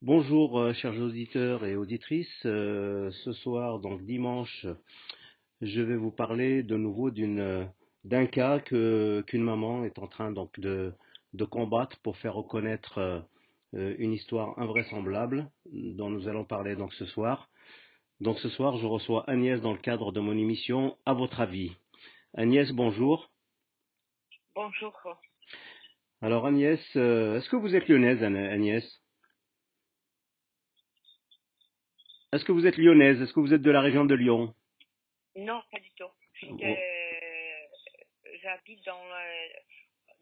Bonjour, euh, chers auditeurs et auditrices. Euh, ce soir, donc dimanche, je vais vous parler de nouveau d'une, euh, d'un cas qu'une maman est en train donc de, combattre pour faire reconnaître une histoire invraisemblable dont nous allons parler donc ce soir. Donc ce soir, je reçois Agnès dans le cadre de mon émission À votre avis. Agnès, bonjour. Bonjour. Alors Agnès, euh, est-ce que vous êtes lyonnaise, Agnès? Est-ce que vous êtes lyonnaise? Est-ce que vous êtes de la région de Lyon? Non, pas du tout. Euh, J'habite dans,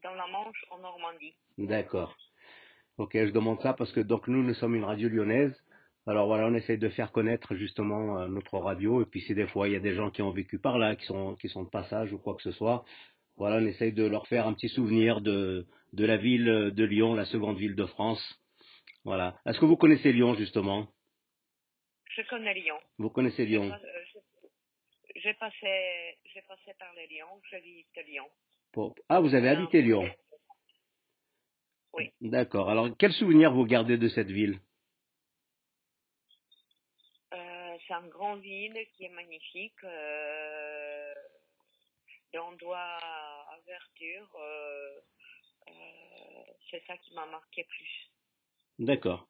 dans la Manche, en Normandie. D'accord. Ok, je demande ça parce que donc nous, nous sommes une radio lyonnaise. Alors voilà, on essaie de faire connaître justement euh, notre radio. Et puis si des fois il y a des gens qui ont vécu par là, qui sont qui sont de passage ou quoi que ce soit, voilà, on essaye de leur faire un petit souvenir de de la ville de Lyon, la seconde ville de France. Voilà. Est-ce que vous connaissez Lyon justement? Je connais Lyon. Vous connaissez J'ai Lyon euh, J'ai passé, j'ai passé par le Lyon, je vis à Lyon. Pour- Ah, vous avez habité Lyon. Oui. D'accord. Alors, quel souvenir vous gardez de cette ville? Euh, c'est une grande ville qui est magnifique. Euh, D'endroits à verdure. Euh, euh, c'est ça qui m'a marqué plus. D'accord.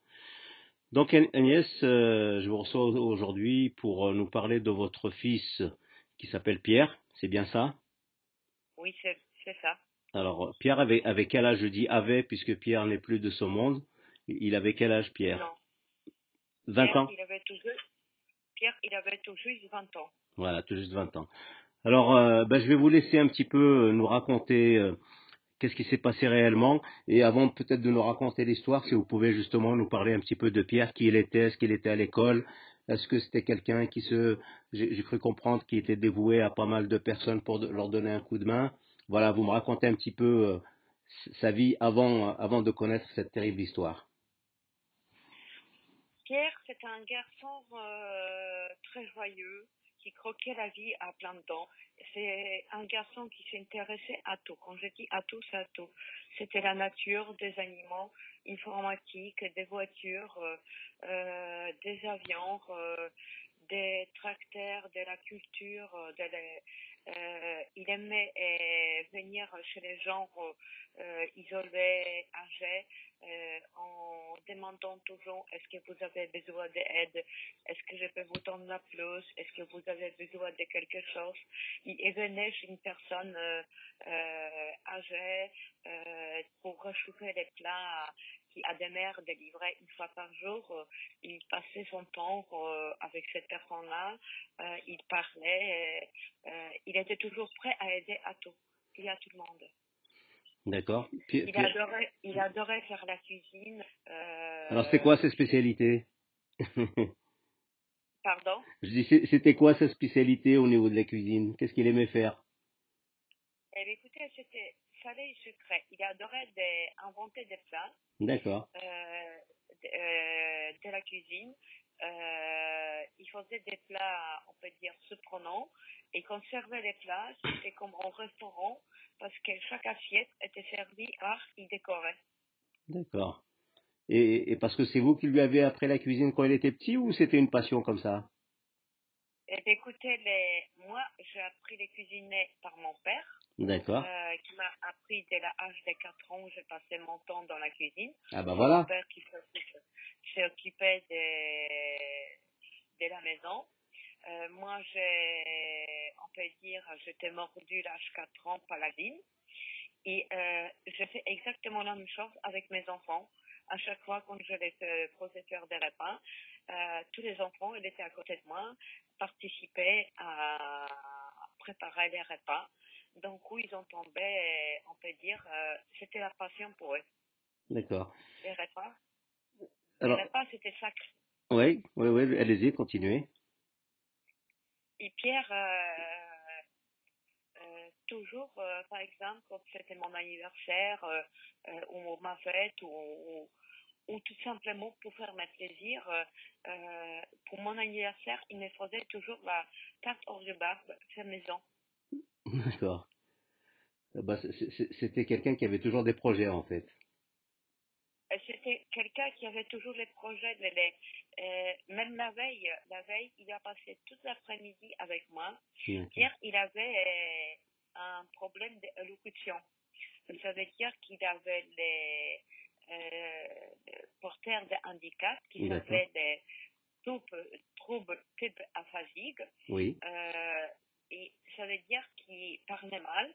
Donc Agnès, euh, je vous reçois aujourd'hui pour nous parler de votre fils qui s'appelle Pierre, c'est bien ça? Oui, c'est ça. Alors Pierre avait, avait quel âge? Je dis avait puisque Pierre n'est plus de ce monde. Il avait quel âge Pierre? Non. 20 Pierre, ans il avait toujours, Pierre, il avait tout juste 20 ans. Voilà, tout juste 20 ans. Alors euh, ben, je vais vous laisser un petit peu euh, nous raconter euh, qu'est-ce qui s'est passé réellement. Et avant peut-être de nous raconter l'histoire, si vous pouvez justement nous parler un petit peu de Pierre, qui il était, est-ce qu'il était à l'école, est-ce que c'était quelqu'un qui se, j'ai cru comprendre qu'il était dévoué à pas mal de personnes pour leur donner un coup de main. Voilà, vous me racontez un petit peu sa vie avant, avant de connaître cette terrible histoire. Pierre, c'est un garçon très joyeux qui croquait la vie à plein de dents. C'est un garçon qui s'intéressait à tout. Quand je dis à tout, c'est à tout. C'était la nature, des animaux, informatique, des voitures, euh, euh, des avions, euh, des tracteurs, de la culture. il aimait venir chez les gens euh, isolés, âgés, euh, en demandant toujours est-ce que vous avez besoin d'aide, est-ce que je peux vous donner la plus, est-ce que vous avez besoin de quelque chose? Il il venait chez une personne euh, euh, âgée pour réchauffer les plats qui a des mères délivrées une fois par jour. Il passait son temps avec cette personne-là, il parlait, il était toujours prêt à aider à tout, et à tout le monde. D'accord Il adorait, il adorait faire la cuisine. euh, Alors c'était quoi ses spécialités Pardon? Je dis c'est- c'était quoi sa spécialité au niveau de la cuisine? Qu'est-ce qu'il aimait faire? Eh bien, écoutez, c'était salé et sucré. Il adorait des- inventer des plats, D'accord. euh, de, euh, de la cuisine. Euh, il faisait des plats, on peut dire, surprenants. Et quand on servait les plats, c'était comme au restaurant, parce que chaque assiette était servie art et décorée. D'accord. Et, et parce que c'est vous qui lui avez appris la cuisine quand il était petit ou c'était une passion comme ça? Et bien, écoutez, les... moi, j'ai appris les cuisiner par mon père. D'accord. euh, qui m'a appris dès l'âge de 4 ans, j'ai passé mon temps dans la cuisine. Ah bah Mon voilà. père qui s'est occupé de, de la maison. Euh, moi, j'ai, on peut dire, j'étais mordue l'âge 4 ans par la ville. Et euh, je fais exactement la même chose avec mes enfants. À chaque fois, quand je les fais professeur des repas, euh, tous les enfants, ils étaient à côté de moi, participaient à préparer les repas. Donc, où ils ont tombé, euh, on peut dire, euh, c'était la passion pour eux. D'accord. Les repas, Alors, les repas, c'était sacré. oui, oui, oui, allez-y, continuez. Et Pierre, euh, euh, toujours, par exemple, quand c'était mon anniversaire, ou ma fête, ou, ou, ou tout simplement pour faire mes plaisirs, euh, euh, pour mon anniversaire, il me faisait toujours la tarte hors de barbe, fait maison. D'accord. Euh, bah, C'était quelqu'un qui avait toujours des projets en fait. Et C'était quel- quelqu'un qui avait toujours les projets, les, euh, même la veille, la veille, il a passé toute l'après-midi avec moi. Pierre, il avait euh, un problème d'élocution. Ça veut dire qu'il avait les euh, porteurs de handicap, qui avaient des troubles, troubles type aphasique. Oui. Euh, et ça veut dire qu'il parlait mal.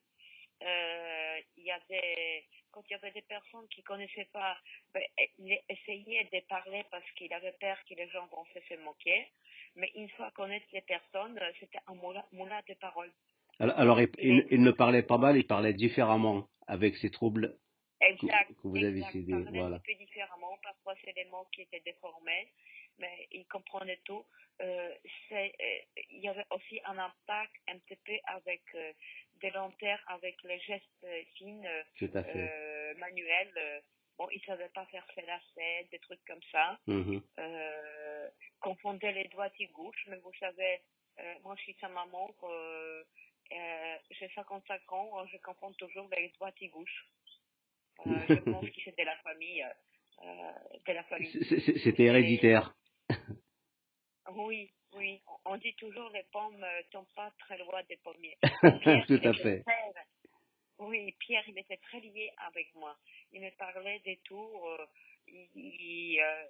Euh, il y avait, quand il y avait des personnes qui connaissaient pas, ben, il essayait de parler parce qu'il avait peur que les gens vont se moquer. Mais une fois connaître les personnes, euh, c'était un moulin, de paroles. Alors, alors, il, Et- il- il ne parlait pas mal, il parlait différemment avec ses troubles. Exact. que vous avez exact. cédé, Il parlait voilà. un peu différemment. Parfois, c'est des mots qui étaient déformés, mais il comprenait tout. Euh, c'est, euh, il y avait aussi un impact un petit peu avec euh, des lenteurs, avec les gestes fines, manuels. bon, il savait pas faire ses lacets, des trucs comme ça. Mhm. Euh, confondait les doigts et gauche, mais vous savez, moi, je suis sa maman. J'ai 55 ans, je confonds toujours les doigts et gauche. Euh, je pense que c'est de la famille. euh, euh, famille. C'était héréditaire. Oui, oui. On- dit toujours les pommes tombent pas très loin des pommiers. Tout à fait. oui, Pierre, il était très lié avec moi. Il me parlait des euh, il, euh,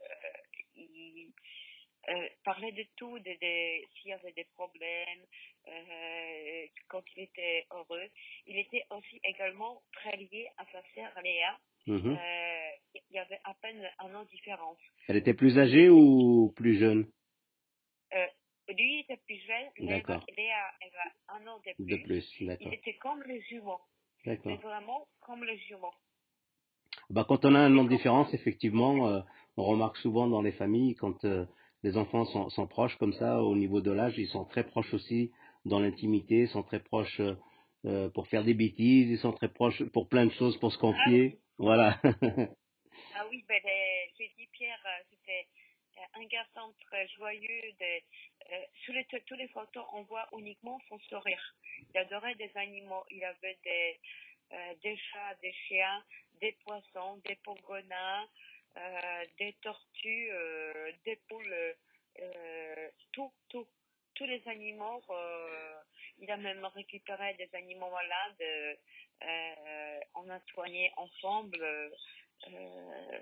il, euh, parlait de tout, de, de- s'il y avait des problèmes, euh, quand il était heureux. Il était aussi également très lié à sa sœur Léa. Mhm. Euh, il y avait à peine un an de différence. Elle était plus âgée ou plus jeune? Lui était plus jeune, D'accord. Léa elle a un an de plus. De plus, Il était comme les jumeaux, mais D'accord. vraiment comme les jumeaux. Bah, quand on a un an de différence, effectivement, on remarque souvent dans les familles, quand les enfants sont, sont proches comme ça, au niveau de l'âge, ils sont très proches aussi dans l'intimité, ils sont très proches euh, pour faire des bêtises, ils sont très proches pour plein de choses, pour se confier. Voilà. Ah oui, ben, les- j'ai dit Pierre, euh, c'était euh, un garçon très joyeux. De, euh, sur les, toutes les photos, on voit uniquement son sourire. Il adorait des animaux. Il avait des, euh, des chats, des chiens, des poissons, des pangolins, euh, des tortues, euh, des poules, euh, tout, tout. Tous les animaux. euh, il a même récupéré des animaux malades. euh, euh, on a soigné ensemble. euh, euh,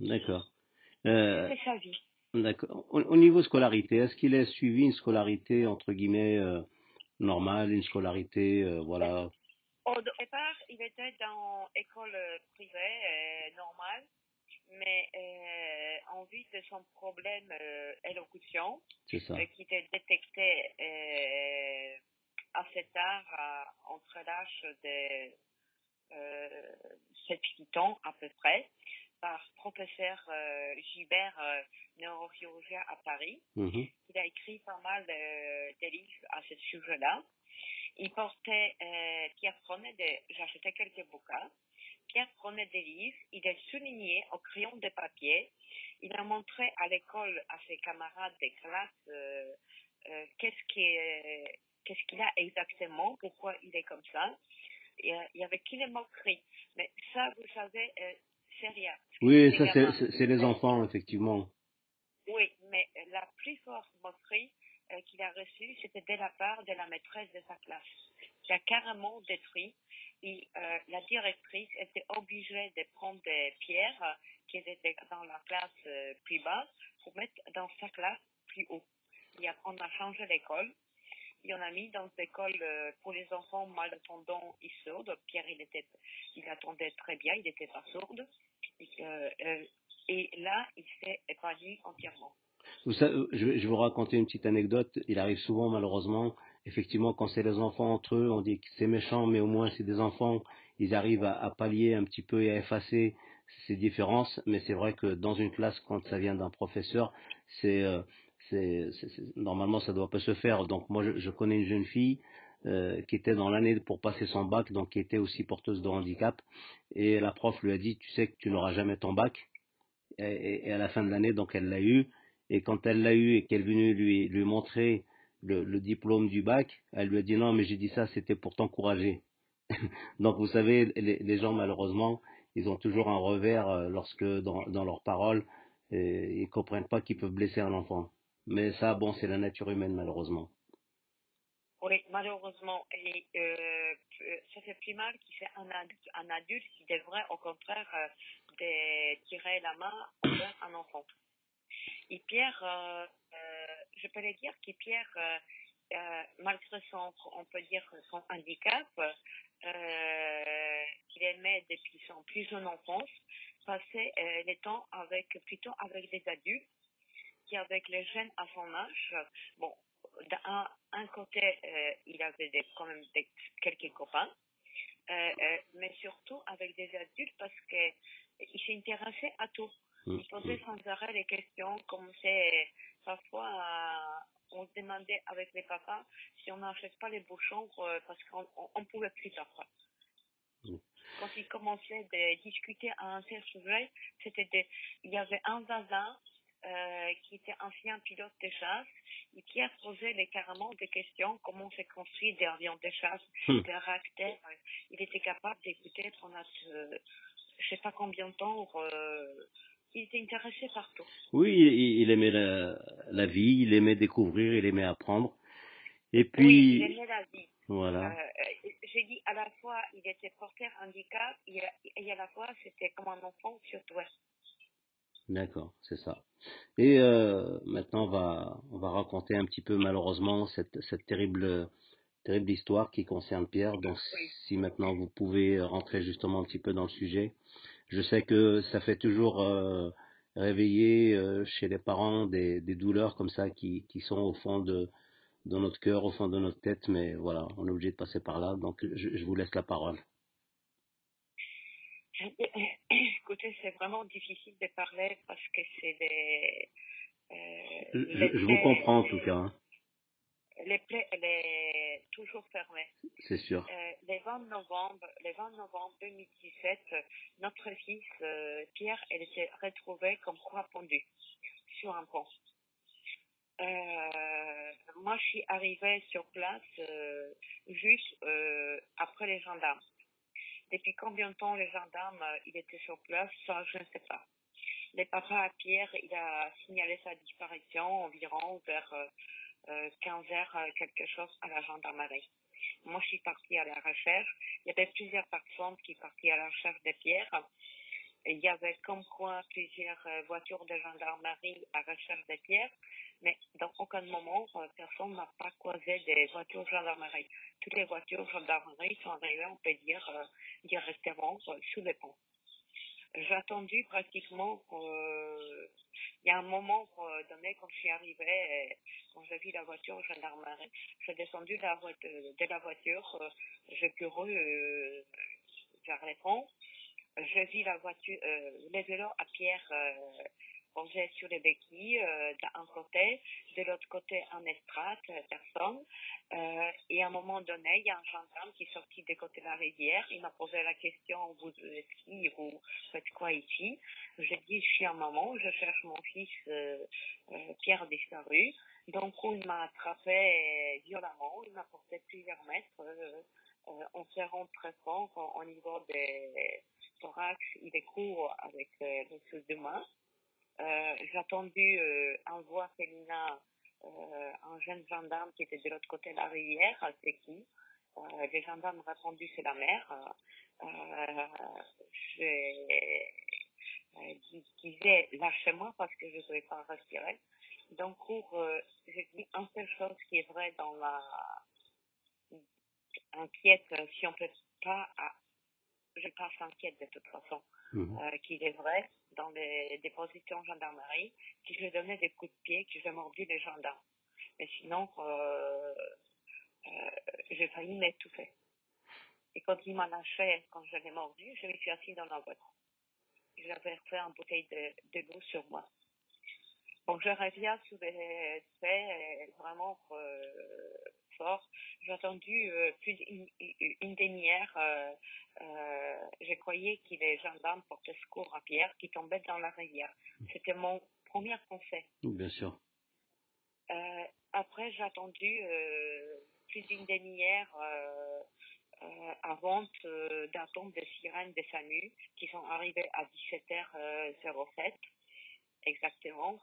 D'accord. Euh, c'est sa vie. D'accord. Au, au niveau scolarité, est-ce qu'il a suivi une scolarité entre guillemets euh, normale, une scolarité, euh, voilà? Au départ, il était dans école euh, privée euh, normale, mais euh, en vue de son problème euh, élocution, euh, qui était détecté assez tard, entre l'âge de euh, 7-8 ans à peu près, par professeur Gilbert, neurochirurgien à Paris. Mhm. Il a écrit pas mal de, de livres à ce sujet-là. Il portait, euh, Pierre prenait des, j'achetais quelques bouquins. Pierre prenait des livres, il a souligné au crayon de papier. Il a montré à l'école à ses camarades de classe euh, euh, qu'est-ce qui est- qu'est-ce qu'il a exactement, pourquoi il est comme ça. Et, euh, il y avait qu'il les moqueries. Mais ça, vous savez, euh, c'est rien. Oui, Les ça c'est- les enfants effectivement. Oui, mais la plus forte moquerie euh, qu'il a reçue, c'était de la part de la maîtresse de sa classe. Il a carrément détruit. Et euh, la directrice était obligée de prendre des pierres qui étaient dans la classe euh, plus basse pour mettre dans sa classe plus haut. Et on a changé l'école. Et on a mis dans une école euh, pour les enfants malentendants et sourds. Pierre, il, était, il attendait très bien, il n'était pas sourd. Et, euh, et là, il s'est épanoui entièrement. Je vais vous raconter une petite anecdote. Il arrive souvent, malheureusement, effectivement, quand c'est les enfants entre eux, on dit que c'est méchant, mais au moins c'est des enfants. Ils arrivent à, pallier un petit peu et à effacer ces différences. Mais c'est vrai que dans une classe, quand ça vient d'un professeur, c'est, euh, normalement ça doit pas se faire. Donc moi, je, connais une jeune fille euh, qui était dans l'année pour passer son bac, donc qui était aussi porteuse de handicap. Et la prof lui a dit, tu sais que tu n'auras jamais ton bac. Et- et à la fin de l'année, donc elle l'a eu. Et quand elle l'a eu et qu'elle est venue lui, lui montrer le, diplôme du bac, elle lui a dit non, mais j'ai dit ça, c'était pour t'encourager. Donc vous savez, les, gens malheureusement, ils ont toujours un revers euh, lorsque dans, leurs paroles, et ils comprennent pas qu'ils peuvent blesser un enfant. Mais ça, bon, c'est la nature humaine malheureusement. Oui, malheureusement. Et euh, ça fait plus mal qu'il fait un adulte, un adulte qui devrait au contraire euh, tirer la main envers un enfant. Et Pierre, euh, euh, je peux le dire que Pierre, euh, euh, malgré son, on peut dire son handicap, euh, il aimait depuis son plus jeune enfance passer euh, les temps avec plutôt avec des adultes qu'avec les jeunes à son âge. Bon, d'un un côté, euh, il avait quand même quelques copains, mais surtout avec des adultes parce que il s'intéressait à tout. Mm, Il posait sans arrêt des questions, comme c'est parfois euh, on se demandait avec les papas si on n'achète pas les bouchons euh, parce qu'on on, on pouvait plus parfois. Mm. Quand il commençait de discuter à un tel sujet, c'était il y avait un voisin euh, qui était ancien pilote de chasse et qui a posé les, carrément des questions, comment s'est construit des avions de chasse, Hmm. des réacteurs. Il était capable d'écouter pendant euh, je sais pas combien de temps. Euh, il était intéressé partout. Oui, il, il aimait la, la vie, il aimait découvrir, il aimait apprendre. Et Oui, puis, il aimait la vie. voilà. Euh, J'ai dit à la fois il était porteur handicap et, et à la fois c'était comme un enfant sur toi. D'accord, c'est ça. Et euh, maintenant, on va, on va raconter un petit peu malheureusement cette, cette terrible, terrible histoire qui concerne Pierre. Donc, si maintenant vous pouvez rentrer justement un petit peu dans le sujet, je sais que ça fait toujours euh, réveiller euh, chez les parents des, des douleurs comme ça qui, qui sont au fond de, de notre cœur, au fond de notre tête, mais voilà, on est obligé de passer par là. Donc, je, je vous laisse la parole. Écoutez, c'est vraiment difficile de parler parce que c'est des. euh, Je, les je- vous comprends en tout cas, hein, Les plaies, elle est toujours fermée. c'est sûr. Euh, le 20 novembre, le 20 novembre 2017, euh, notre fils euh, Pierre, elle était retrouvée comme croix pendue sur un pont. Euh, moi, je suis arrivée sur place juste après les gendarmes. Depuis combien de temps les gendarmes il était sur place, ça je ne sais pas. Le papa à Pierre, il a signalé sa disparition environ vers 15 heures euh, quelque chose à la gendarmerie. Moi, je suis partie à la recherche. Il y avait plusieurs personnes qui partaient à la recherche de Pierre. Et il y avait comme quoi plusieurs euh, voitures de gendarmerie à recherche de Pierre, mais dans aucun moment, euh, personne n'a pas croisé des voitures de gendarmerie. Toutes les voitures de gendarmerie sont arrivées, on peut dire, euh, directement euh, sous le pont. J'ai attendu pratiquement, euh, il y a un moment euh, donné, quand je suis arrivée, euh, quand j'ai vu la voiture de gendarmerie, j'ai descendu de la, voiture, de la voiture, j'ai couru vers les ponts, j'ai vu la voiture, les vélos à pierre euh, posés sur les béquilles euh, d'un côté, de l'autre côté en estrade, euh, personne. Euh, et à un moment donné, il y a un gendarme qui est sorti des côtés de la rivière. Il m'a posé la question, vous êtes qui, vous faites quoi ici? J'ai dit, je suis un maman, je cherche mon fils Pierre disparu. Donc, il m'a attrapé violemment, il m'a porté plusieurs mètres euh, en serrant très fort au, au niveau des thorax et des cours avec les sous de main. Euh, J'ai attendu euh, un voix féminin, euh, un jeune gendarme qui était de l'autre côté de la rivière, c'est qui? Euh, Les gendarmes ont répondu c'est la mère. Euh, J'ai euh, qui disait lâchez-moi parce que je ne pouvais pas respirer. Donc, pour, euh, je dis une seule chose qui est vraie dans la inquiète, euh, si on peut pas, ah, je passe inquiète de toute façon, Mhm. euh, qu'il est vrai dans les dépositions gendarmerie, que je donnais des coups de pied, que j'ai mordu les gendarmes. Mais sinon, euh, euh, j'ai failli m'étouffer. Et quand il m'a lâché, quand je l'ai mordu, je me suis assise dans la voiture. J'avais fait une bouteille de, de l'eau sur moi. Bon, je reviens sur les faits vraiment euh, J'ai attendu euh, plus d'une une, demi-heure. Euh, euh, je croyais que les gendarmes portaient secours à Pierre qui tombait dans la rivière. C'était mon premier conseil. Bien sûr. Après, j'ai attendu plus d'une demi-heure. Avant d'attendre des sirènes des SAMU qui sont arrivées à 17h07 exactement.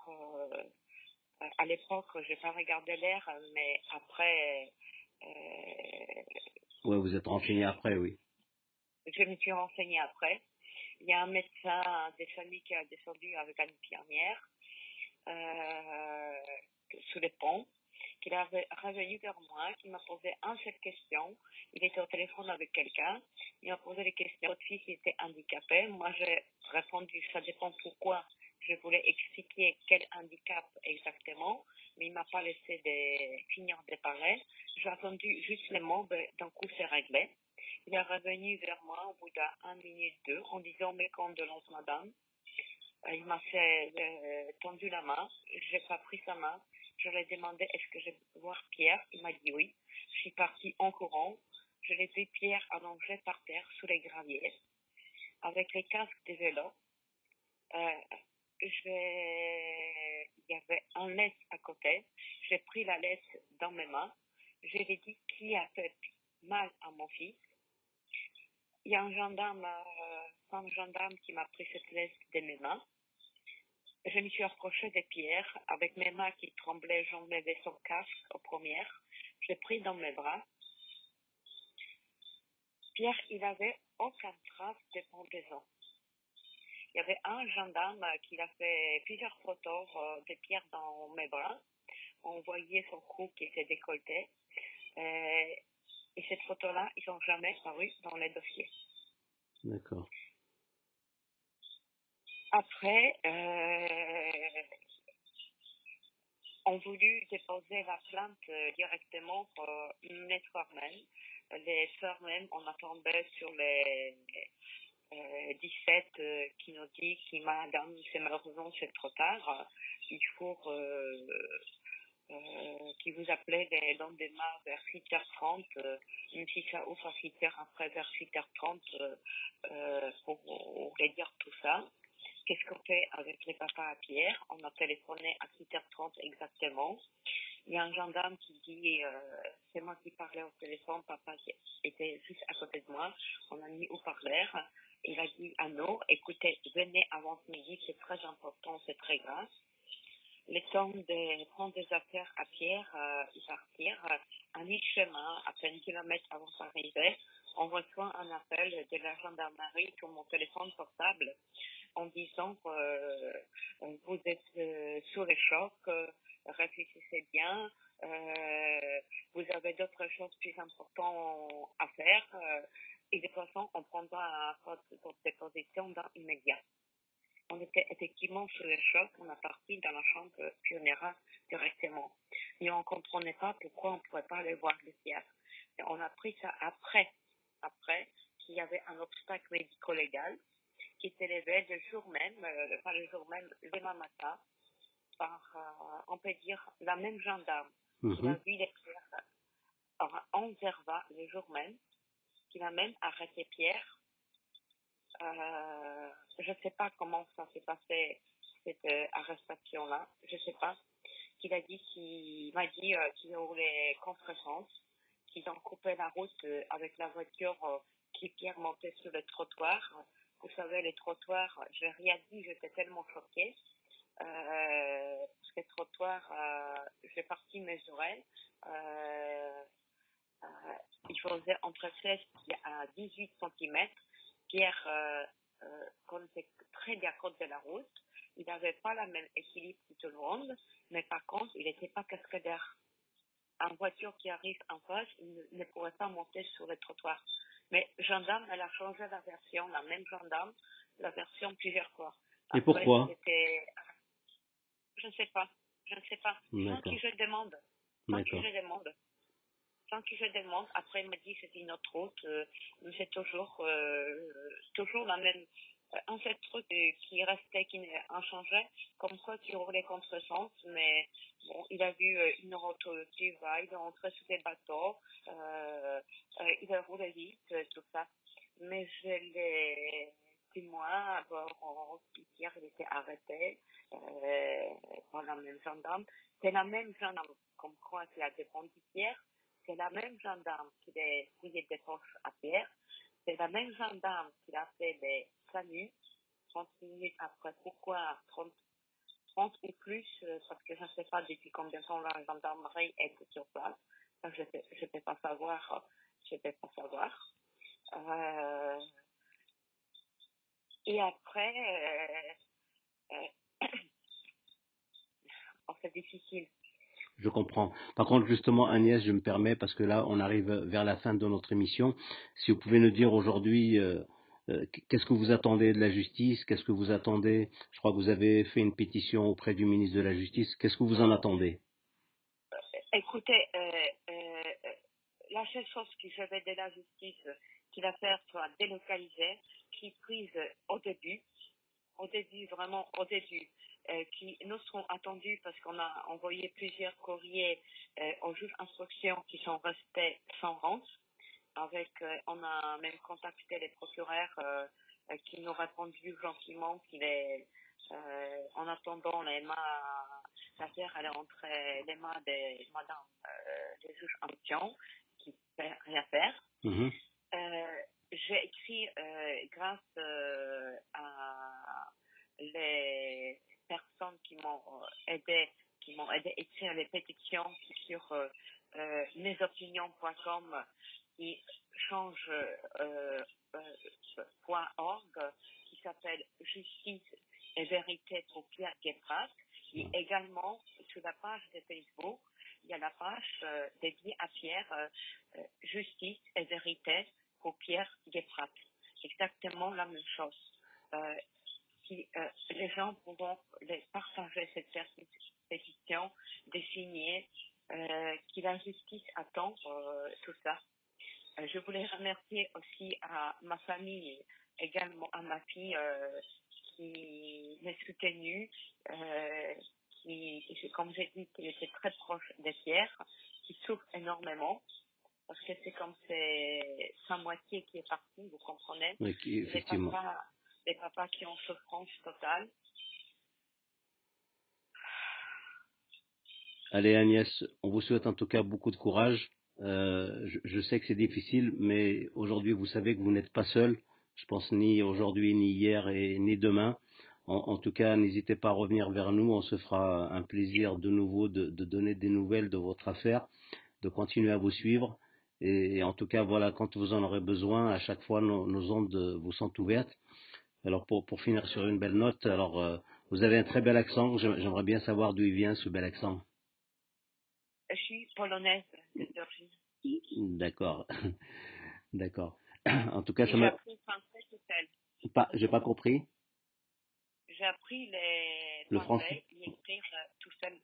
Euh, à l'époque, j'ai pas regardé l'heure, mais après. ouais, vous êtes renseigné après, oui. Je me suis renseigné après. Il y a un médecin des familles qui a descendu avec une infirmière sous les ponts qu'il est revenu vers moi, qui m'a posé un seule question. Il était au téléphone avec quelqu'un. Il m'a posé des questions. Votre fils était handicapé. Moi, j'ai répondu, ça dépend pourquoi. Je voulais expliquer quel handicap exactement, mais il m'a pas laissé finir de parler. J'ai attendu juste les mots, d'un coup, c'est réglé. Il est revenu vers moi au bout d'un minute deux en disant mes condoléances, madame. Euh, il m'a fait euh, tendu la main. J'ai pas pris sa main. Je lui ai demandé est-ce que je peux voir Pierre? Il m'a dit oui. Je suis partie en courant. Je l'ai vu Pierre allongé par terre sous les graviers avec les casques de vélo. Euh, Il y avait un laisse à côté. J'ai pris la laisse dans mes mains. Je lui ai dit qui a fait mal à mon fils? Il y a un gendarme, euh, un gendarme qui m'a pris cette laisse de mes mains. Je me suis approchée des pierres avec mes mains qui tremblaient. J'enlevais son casque aux premières. Je l'ai pris dans mes bras. Pierre, il avait aucun trace de pendaison. Il y avait un gendarme qui a fait plusieurs photos euh, de Pierre dans mes bras. On voyait son cou qui était décolleté. Euh, et cette photo-là, ils n'ont jamais paru dans les dossiers. D'accord. Après, euh, on voulu déposer la plainte euh, directement pour soirs même. Les soirs même, on attendait sur les 17 euh, qui nous dit que madame, c'est malheureusement c'est trop tard. Il faut qui vous appelait des lendemains vers 8h30, même si ça ouvre à 8h après vers 8h30 pour, pour tout ça. Qu'est-ce qu'on fait avec les papas à Pierre? On a téléphoné à 8h30 exactement. Il y a un gendarme qui dit, euh, c'est moi qui parlais au téléphone, papa était juste à côté de moi. On a mis au parleur. Il a dit à nous, écoutez, venez avant midi, c'est très important, c'est très grave. Le temps de prendre des affaires à Pierre euh, et partir, euh, à mi-chemin, à peine kilomètre avant d'arriver, on reçoit un appel de la gendarmerie sur mon téléphone portable en disant euh, vous êtes euh, sous le choc, euh, réfléchissez bien, vous avez d'autres choses plus importantes à faire et de toute façon, on prendra votre déposition dans l'immédiat. On était effectivement sous le choc, on a parti dans la chambre pionnière directement. Mais on ne comprenait pas pourquoi on ne pouvait pas aller voir le théâtre. on a pris ça après, après qu'il y avait un obstacle médico-légal qui s'élevait le jour même, euh, pas le jour même, le lendemain matin, par, euh, on peut dire, la même gendarme qui mhm. a vu les pierres en Zerva le jour même, qui a même arrêté Pierre. Euh, je ne sais pas comment ça s'est passé, cette arrestation-là, je ne sais pas. Qu'il a dit qu'il m'a dit qu'il y aurait contresens, qu'ils ont coupé la route avec la voiture qui Pierre montait sur le trottoir vous savez, les trottoirs, je n'ai rien dit, j'étais tellement choquée. Euh, parce que les trottoirs, euh, j'ai parti mes oreilles. Euh, euh, il faisait entre 16 et 18 cm. Pierre euh, euh, connaissait très bien côte de la route. Il n'avait pas le même équilibre que tout le monde, mais par contre, il n'était pas cascadeur. Une voiture qui arrive en face, il ne, ne pourrait pas monter sur le trottoir. Mais gendarme, elle a changé la version, la même gendarme, la version plusieurs fois. Et pourquoi Je ne sais pas. Je ne sais pas. Sans que je demande. Sans que je demande. Sans que je demande. Après, il m'a dit c'est une autre route. Euh, c'est toujours, euh, toujours la même. Euh, un seul truc qui restait, qui n'a changé, comme quoi tu roulais contre sens, mais bon, il a vu une route qui va, il est rentré sur des bateaux, il a roulé vite, tout ça. Mais je l'ai dit moi, bon, Pierre, il était arrêté par la même gendarme. C'est la même gendarme, comme quoi c'est la défendu Pierre, c'est la même gendarme qui a fouillé des poches à Pierre, c'est la même gendarme qui a fait des saluts 30 minutes après. Pourquoi 30, 30 ou plus euh, Parce que je ne sais pas depuis combien de temps la gendarmerie est sur place. Ça, je ne peux pas savoir. Je peux pas savoir. Euh, et après, euh, euh, oh, c'est difficile. Je comprends. Par contre, justement, Agnès, je me permets, parce que là, on arrive vers la fin de notre émission. Si vous pouvez nous dire aujourd'hui, euh, euh, qu'est-ce que vous attendez de la justice? Qu'est-ce que vous attendez? Je crois que vous avez fait une pétition auprès du ministre de la Justice. Qu'est-ce que vous en attendez? Euh, Écoutez, la seule chose que je veux de la justice, que l'affaire soit délocalisée, qui prise au début, au début, vraiment au début, qui nous seront attendus parce qu'on a envoyé plusieurs courriers euh, aux juges d'instruction qui sont restés sans rente. Avec, euh, on a même contacté les procureurs euh, euh, qui nous répondent plus gentiment qu'il est, euh, en attendant les mains, l'affaire elle est entre les mains de madame euh, des juges d'instruction qui ne peut rien faire. Mhm. Euh, j'ai écrit euh, grâce euh, à les qui m'ont euh, aidé, qui m'ont aidé à écrire les pétitions sur euh, euh, mesopinions.com qui change euh, euh, point .org qui s'appelle Justice et vérité pour Pierre Guéprat et également sur la page de Facebook il y a la page dédiée à Pierre Justice et vérité pour Pierre Guéprat. Exactement la même chose. Si euh, les gens pourront les partager cette péti- pétition, de signer, euh, que la justice attend euh, tout ça. Euh, je voulais remercier aussi à ma famille, également à ma fille euh, qui m'a soutenue, qui, qui, comme j'ai dit, qui était très proche des Pierre, qui souffre énormément parce que c'est comme c'est sa moitié qui est partie, vous comprenez? Oui, qui- effectivement. Les papas qui ont souffrance totale. Allez Agnès, on vous souhaite en tout cas beaucoup de courage. Euh, je, sais que c'est difficile, mais aujourd'hui vous savez que vous n'êtes pas seul. Je pense ni aujourd'hui, ni hier et ni demain. En, en tout cas, n'hésitez pas à revenir vers nous. On se fera un plaisir de nouveau de, de donner des nouvelles de votre affaire, de continuer à vous suivre. Et, en tout cas, voilà, quand vous en aurez besoin, à chaque fois, nos, nos ondes vous sont ouvertes. Alors pour, pour finir sur une belle note, alors euh, vous avez un très bel accent. J'aim- J'aimerais bien savoir d'où il vient ce bel accent. Je suis polonaise d'origine. D'accord. D'accord. En tout cas, Et ça J'ai m'a appris le français tout seul. pas, j'ai pas compris. J'ai appris les Le français français. écrire euh, tout seul.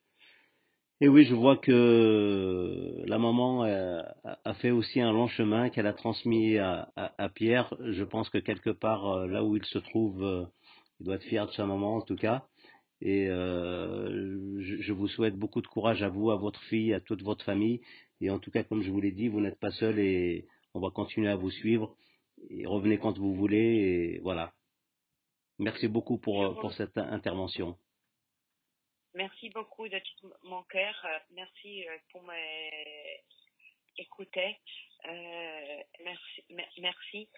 Et oui, je vois que la maman euh, a fait aussi un long chemin qu'elle a transmis à, à, à Pierre. Je pense que quelque part, euh, là où il se trouve, euh, il doit être fier de sa maman en tout cas. Et euh, je, vous souhaite beaucoup de courage à vous, à votre fille, à toute votre famille. Et en tout cas, comme je vous l'ai dit, vous n'êtes pas seul et on va continuer à vous suivre. Et revenez quand vous voulez. Et voilà. Merci beaucoup pour, pour cette intervention. Merci beaucoup de tout mon cœur. Euh, Merci euh, pour m'écouter. Euh, merci. me- merci.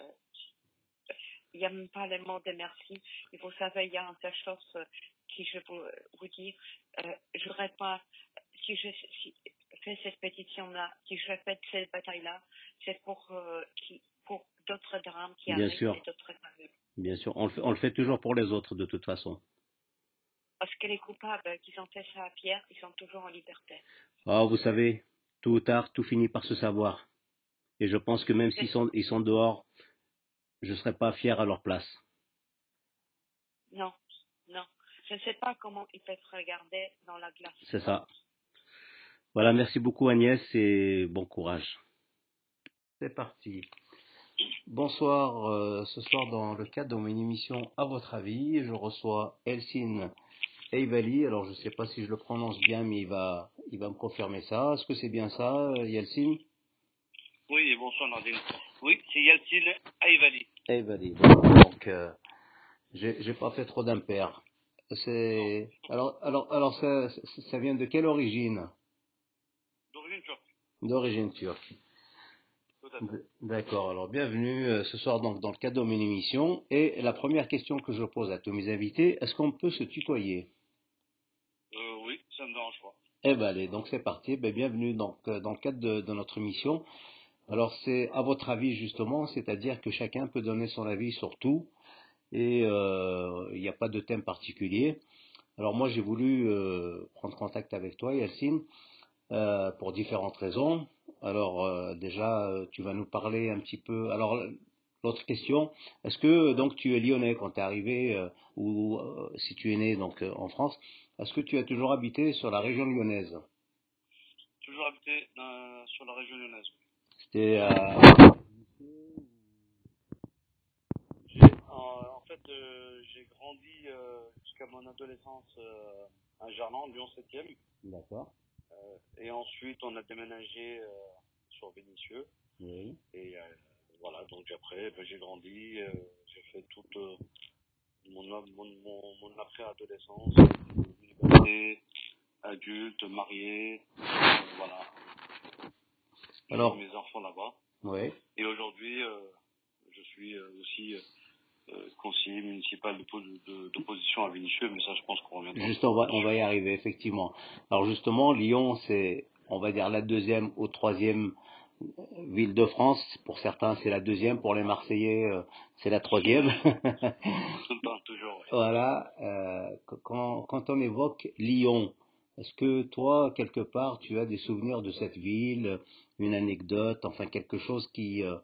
Il n'y a même pas le mot de merci. Et vous savez, il y a une seule chose que je vous, vous dire. Euh, j'aurais pas, si je si, fais cette pétition-là, si je répète cette bataille-là, c'est pour, euh, qui, pour d'autres drames qui Bien arrivent sûr. et d'autres familles. Bien sûr, on le, fait, on le fait toujours pour les autres de toute façon. Parce que les coupables qui ont fait ça à Pierre, ils sont toujours en liberté. Ah, vous savez, tôt ou tard, tout finit par se savoir. Et je pense que même s'ils sont, ils sont dehors, je ne serais pas fier à leur place. Non, non. Je ne sais pas comment ils peuvent regarder dans la glace. C'est ça. Voilà, merci beaucoup Agnès et bon courage. C'est parti. Bonsoir, euh, ce soir dans le cadre de mon émission À votre avis, je reçois Elsine Eivali. Alors je ne sais pas si je le prononce bien, mais il va, il va me confirmer ça. Est-ce que c'est bien ça, Yeltsin? Oui, bonsoir Nadine. Oui, c'est Yeltsin Aïvali. Eivali. voilà. Donc, euh, j'ai pas fait trop d'impair. C'est alors, alors, alors ça, ça- vient de quelle origine? D'origine turque. D'origine turque. D'accord, alors bienvenue euh, ce soir donc dans le cadre de mon émission. Et la première question que je pose à tous mes invités, est-ce qu'on peut se tutoyer? Ça me. Eh ben allez, donc c'est parti. Ben, bienvenue donc, euh, dans le cadre de, notre émission. Alors c'est à votre avis justement, c'est-à-dire que chacun peut donner son avis sur tout et euh, il n'y a pas de thème particulier. Alors moi j'ai voulu euh, prendre contact avec toi, Yacine, pour différentes raisons. Alors déjà tu vas nous parler un petit peu. Alors l'autre question, est-ce que donc tu es lyonnais quand tu es arrivé ou si tu es né donc en France, est-ce que tu as toujours habité sur la région lyonnaise Toujours habité dans- sur la région lyonnaise. C'était euh, J'ai- en, en fait, euh, j'ai grandi euh, jusqu'à mon adolescence euh, à Gerland, Lyon 7e. D'accord. Euh, et ensuite, on a déménagé euh, sur Vénissieux. Oui. Et euh, voilà, donc après, ben, j'ai grandi, euh, j'ai fait toute euh, mon, mon, mon, mon après-adolescence, université, adulte, marié, euh, voilà. Alors- mes enfants là-bas. Et aujourd'hui, euh, je suis euh, aussi euh, euh, conseiller municipal d'oppo- de- d'opposition à Vénissieux, mais ça, je pense qu'on reviendra. Juste, on va, on va y arriver, effectivement. Alors justement, Lyon, c'est, on va dire, la deuxième ou troisième euh, ville de France. Pour certains, c'est la deuxième. Pour les Marseillais, euh, c'est la troisième. Tout le temps, toujours. voilà. euh, quand, quand on évoque Lyon, est-ce que toi, quelque part, tu as des souvenirs de cette ville, une anecdote, enfin quelque chose qui... euh,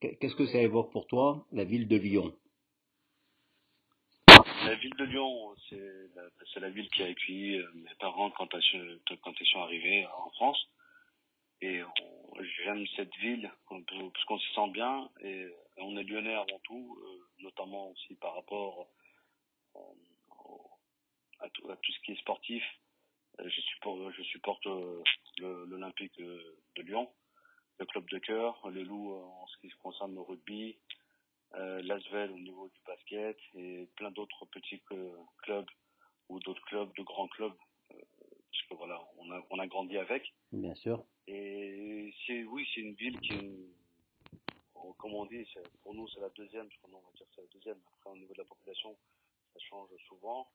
Qu'est-ce que ça évoque pour toi, la ville de Lyon? La ville de Lyon, c'est la, ville qui a accueilli mes parents quand ils sont arrivés en France. Et j'aime cette ville parce qu'on se sent bien et on est lyonnais avant tout, euh, notamment aussi par rapport euh, à, tout, à tout ce qui est sportif. Euh, Je supporte, je le- l'Olympique de Lyon, le club de cœur, les Loups euh, en ce qui concerne le rugby, l'Asvel au niveau du basket et plein d'autres petits clubs ou d'autres clubs, de grands clubs, voilà, on a, on a grandi avec. Bien sûr. Et c'est, oui, c'est une ville qui, oh, comme on dit, pour nous c'est la deuxième, je crois, non, on va dire c'est la deuxième. Après, au niveau de la population, ça change souvent.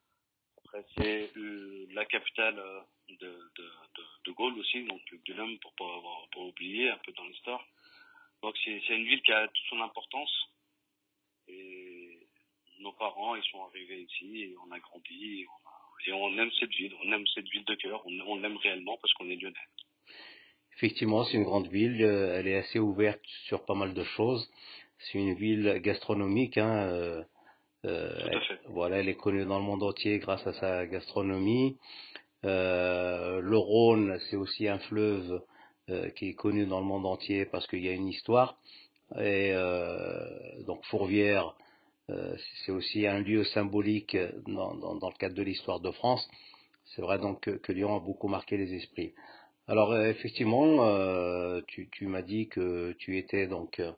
Après, c'est euh, la capitale euh, de, de, de, de Gaulle aussi, donc de l'homme pour pas avoir, pas oublier un peu dans l'histoire. Donc c'est, c'est une ville qui a toute son importance. Et nos parents, ils sont arrivés ici et on a grandi et on, a- et on aime cette ville, on aime cette ville de cœur, on, on l'aime réellement parce qu'on est lyonnais. Effectivement, c'est une grande ville, euh, elle est assez ouverte sur pas mal de choses. C'est une ville gastronomique, hein, euh, euh, Tout à fait. voilà, elle est connue dans le monde entier grâce à sa gastronomie. Euh, le Rhône, c'est aussi un fleuve euh, qui est connu dans le monde entier parce qu'il y a une histoire. Et euh, donc Fourvière, c'est aussi un lieu symbolique dans, dans- dans le cadre de l'histoire de France. C'est vrai donc que, que Lyon a beaucoup marqué les esprits. Alors euh, effectivement, euh, tu, tu m'as dit que tu étais donc euh,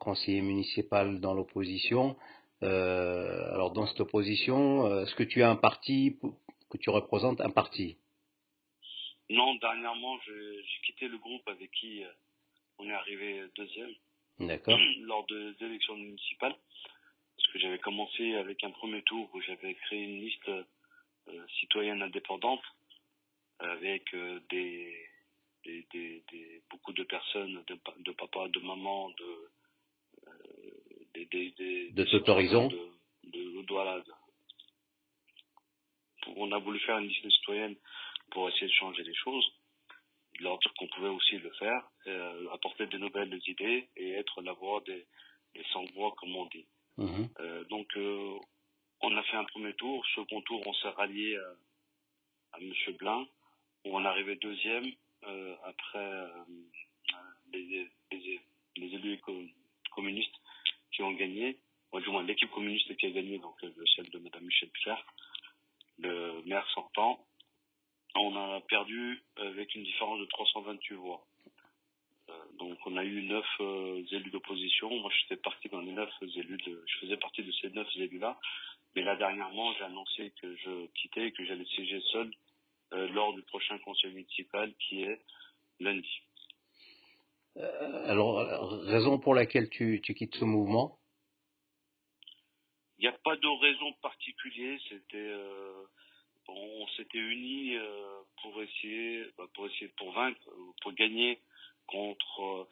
conseiller municipal dans l'opposition. Euh, alors dans cette opposition, euh, est-ce que tu as un parti, que tu représentes un parti? Non, dernièrement, j'ai quitté le groupe avec qui euh, on est arrivé deuxième lors de- des élections municipales. Que j'avais commencé avec un premier tour où j'avais créé une liste euh, citoyenne indépendante avec euh, des, des, des, des- beaucoup de personnes, de, de papa, de maman, de euh, des, des, De cet horizon. de, de, de- voilà, de- pour- on a voulu faire une liste de citoyennes pour essayer de changer les choses, leur dire qu'on pouvait aussi le faire, euh, apporter de nouvelles idées et être la voix des, des sans-voix, comme on dit. Mhm. Euh, donc, euh, on a fait un premier tour. Second tour, on s'est rallié à, à M. Blin, où on arrivé deuxième euh, après les, élus communistes qui ont gagné, ou du moins l'équipe communiste qui a gagné, donc celle de Mme Michel Pierre, le maire sortant. On a perdu avec une différence de 328 voix. Euh, donc on a eu neuf euh, élus d'opposition. Moi, je faisais partie dans les neuf élus. De, je faisais partie de ces neuf élus-là. Mais là, dernièrement, j'ai annoncé que je quittais et que j'allais siéger seul euh, lors du prochain conseil municipal qui est lundi. alors, raison pour laquelle tu, tu quittes ce mouvement? Il n'y a pas de raison particulière. C'était, on s'était unis pour essayer, bah, pour essayer, pour vaincre, pour gagner contre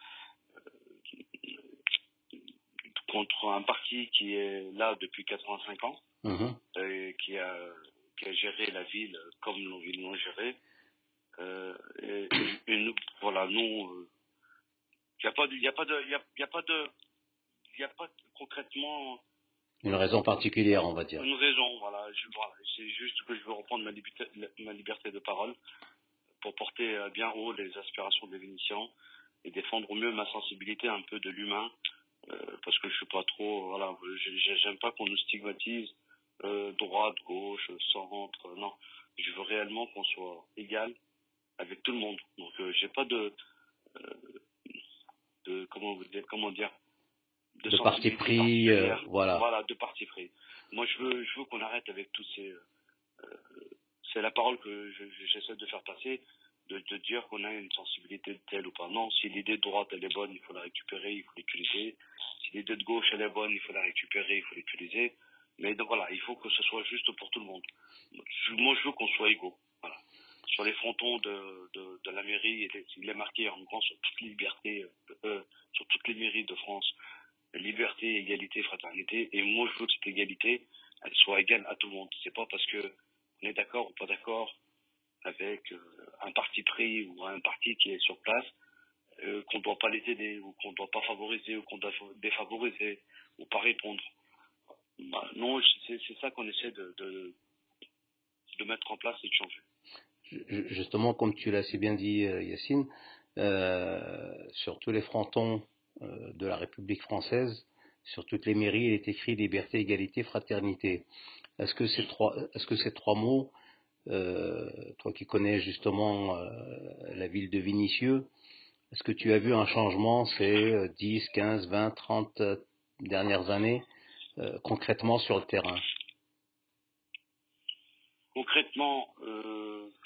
contre un parti qui est là depuis 85 ans, mhm. et qui a, qui a géré la ville comme nos villes l'ont géré. Euh, et, nous, voilà, nous, il n'y a pas de, il a pas de, il y a, pas de, il a pas concrètement une raison particulière, on va dire. Une raison, voilà. voilà c'est juste que je veux reprendre ma liberté, ma liberté de parole pour porter bien haut les aspirations des Vénitiens et défendre au mieux ma sensibilité un peu de l'humain euh, parce que je suis pas trop, voilà, j'aime pas qu'on nous stigmatise euh, droite, gauche, centre, non. Je veux réellement qu'on soit égal avec tout le monde. Donc euh, j'ai pas de, de comment dire, comment dire, de, parti pris, voilà. Voilà, de parti pris. Moi je veux, je veux qu'on arrête avec tous ces, c'est la parole que j'essaie de faire passer de, dire qu'on a une sensibilité telle ou pas. Non, si l'idée de droite elle est bonne, il faut la récupérer, il faut l'utiliser. Si l'idée de gauche elle est bonne, il faut la récupérer, il faut l'utiliser. Mais voilà, il faut que ce soit juste pour tout le monde. Moi, je veux qu'on soit égaux. Sur les frontons de, la mairie, il est marqué en grand sur toutes les libertés, euh, sur toutes les mairies de France, liberté, égalité, fraternité. Et moi, je veux que cette égalité, soit égale à tout le monde. C'est pas parce que on est d'accord ou pas d'accord avec euh, un parti pris ou un parti qui est sur place, euh, qu'on ne doit pas les aider ou qu'on ne doit pas favoriser ou qu'on doit défavoriser ou pas répondre. Bah, non, c'est ça qu'on essaie de, mettre en place et de changer. Justement, comme tu l'as si bien dit, euh, Yacine, sur tous les frontons de la République française, sur toutes les mairies, il est écrit liberté, égalité, fraternité. Est-ce que ces trois, est-ce que ces trois mots euh, toi qui connais justement euh, la ville de Vinicieux, est-ce que tu as vu un changement ces 10, 15, 20, 30 dernières années euh, concrètement sur le terrain? Concrètement,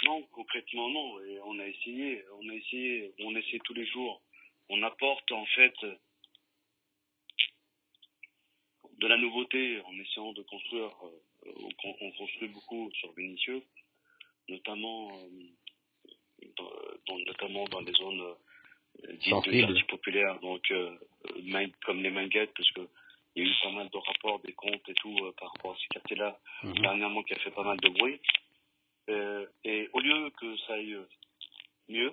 non, concrètement non. Et on a essayé, on a essayé, on essaie tous les jours. On apporte en fait de la nouveauté en essayant de construire. On construit beaucoup sur Vénitieux notamment, euh, dans, notamment dans les zones euh, dites de quartier populaire, donc euh, comme les Manguettes, parce que il y a eu pas mal de rapports, des comptes et tout par rapport à ces quartiers-là, mhm. dernièrement qui a fait pas mal de bruit. et au lieu que ça aille mieux,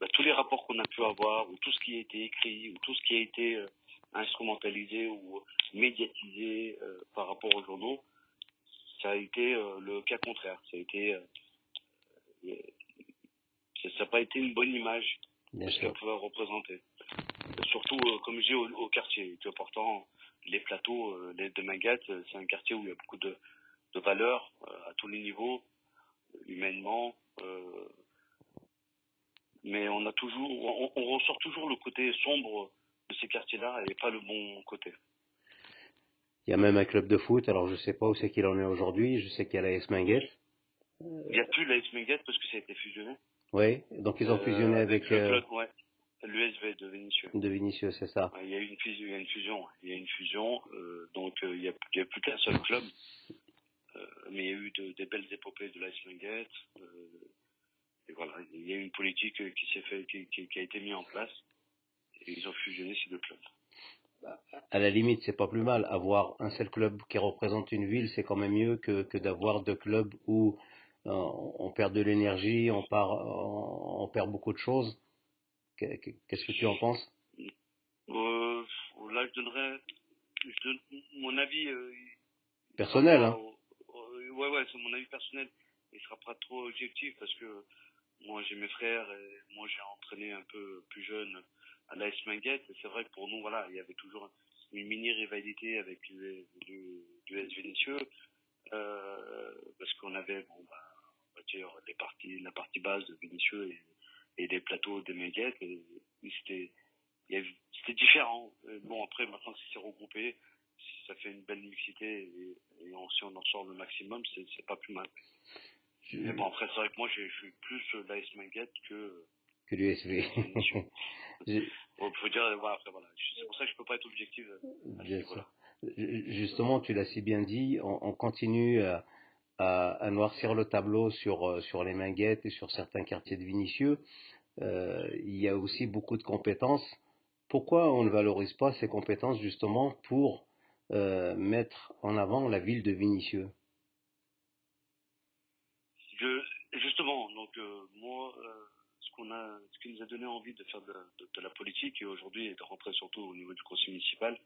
bah, tous les rapports qu'on a pu avoir, ou tout ce qui a été écrit, ou tout ce qui a été instrumentalisé ou médiatisé par rapport aux journaux, ça a été euh, le cas contraire. Ça a été, euh, ça n'a pas été une bonne image de ce qu'elle pouvait représenter. Surtout, euh, comme je dis, au, quartier. C'est important, les plateaux les de Mangat, c'est un quartier où il y a beaucoup de, de valeurs à tous les niveaux, humainement. mais on a toujours, on, ressort toujours le côté sombre de ces quartiers-là et pas le bon côté. Il y a même un club de foot, alors je ne sais pas où c'est qu'il en est aujourd'hui, je sais qu'il y a la S Minguette. Il n'y a plus la S Minguette parce que ça a été fusionné. Oui, donc ils ont euh, fusionné avec... Euh, L'USV de Vinicieux. De Vinicieux, c'est ça. Il y a eu une fusion, il y a une fusion, il y a une fusion euh, donc il n'y a, a, plus qu'un seul club. mais il y a eu de, des belles épopées de la S Minguette. et voilà, il y a eu une politique qui s'est fait, qui, qui, qui a été mise en place. Et ils ont fusionné ces deux clubs à la limite, c'est pas plus mal. Avoir un seul club qui représente une ville, c'est quand même mieux que, que d'avoir deux clubs où euh, on perd de l'énergie, on, on, perd beaucoup de choses. Qu'est-ce que tu en penses? Euh, Là, je donnerais mon avis. Euh, personnel, hein Ouais, ouais, c'est mon avis personnel. Il sera pas trop objectif parce que moi, j'ai mes frères et moi, j'ai entraîné un peu plus jeune à la Minguette. C'est vrai que pour nous, voilà, il y avait toujours une mini rivalité avec le, du S Vénitieux, euh, parce qu'on avait, bon, bah, on va dire, les parties, la partie base de Vénitieux et, et des plateaux des Minguettes, et, c'était, c'était différent. bon, après, maintenant que c'est regroupé, ça fait une belle mixité et, si on en sort le maximum, c'est pas plus mal. Mais bon, après, c'est vrai que moi, je suis plus l'AS Minguette que que l'USV. bon, faut dire, voilà, après, voilà. C'est pour ça que je peux pas être objectif. Justement, tu l'as si bien dit, on, continue à, à, noircir le tableau sur, sur les Minguettes et sur certains quartiers de Vinicieux. Euh, il y a aussi beaucoup de compétences. Pourquoi on ne valorise pas ces compétences justement pour euh, mettre en avant la ville de Vinicieux? Justement, donc euh, moi, qu'on a, ce qui nous a donné envie de faire de, la politique et aujourd'hui de rentrer surtout au niveau du conseil municipal,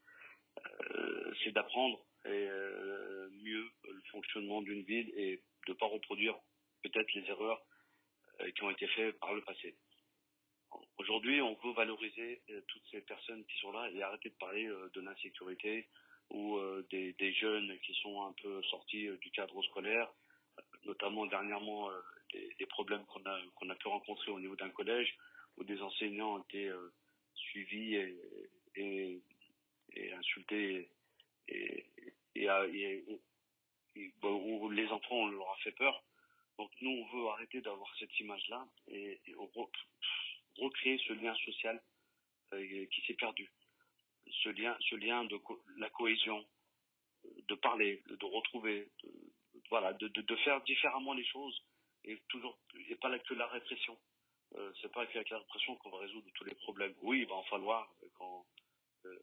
c'est d'apprendre mieux le fonctionnement d'une ville et de ne pas reproduire peut-être les erreurs qui ont été faites par le passé. Aujourd'hui, on veut valoriser euh, toutes ces personnes qui sont là et arrêter de parler euh, de l'insécurité ou euh, des, jeunes qui sont un peu sortis du cadre scolaire, notamment dernièrement des, problèmes qu'on a, qu'on a pu rencontrer au niveau d'un collège où des enseignants ont été suivis et, insultés et, où les enfants on leur a fait peur. Donc nous, on veut arrêter d'avoir cette image-là et, recréer ce lien social euh, qui s'est perdu. Ce lien, ce lien de la cohésion, de parler, de retrouver, voilà, de, de, faire différemment les choses et toujours et pas que la répression. Euh, c'est pas qu'avec la répression qu'on va résoudre tous les problèmes. Oui, il va en falloir quand euh,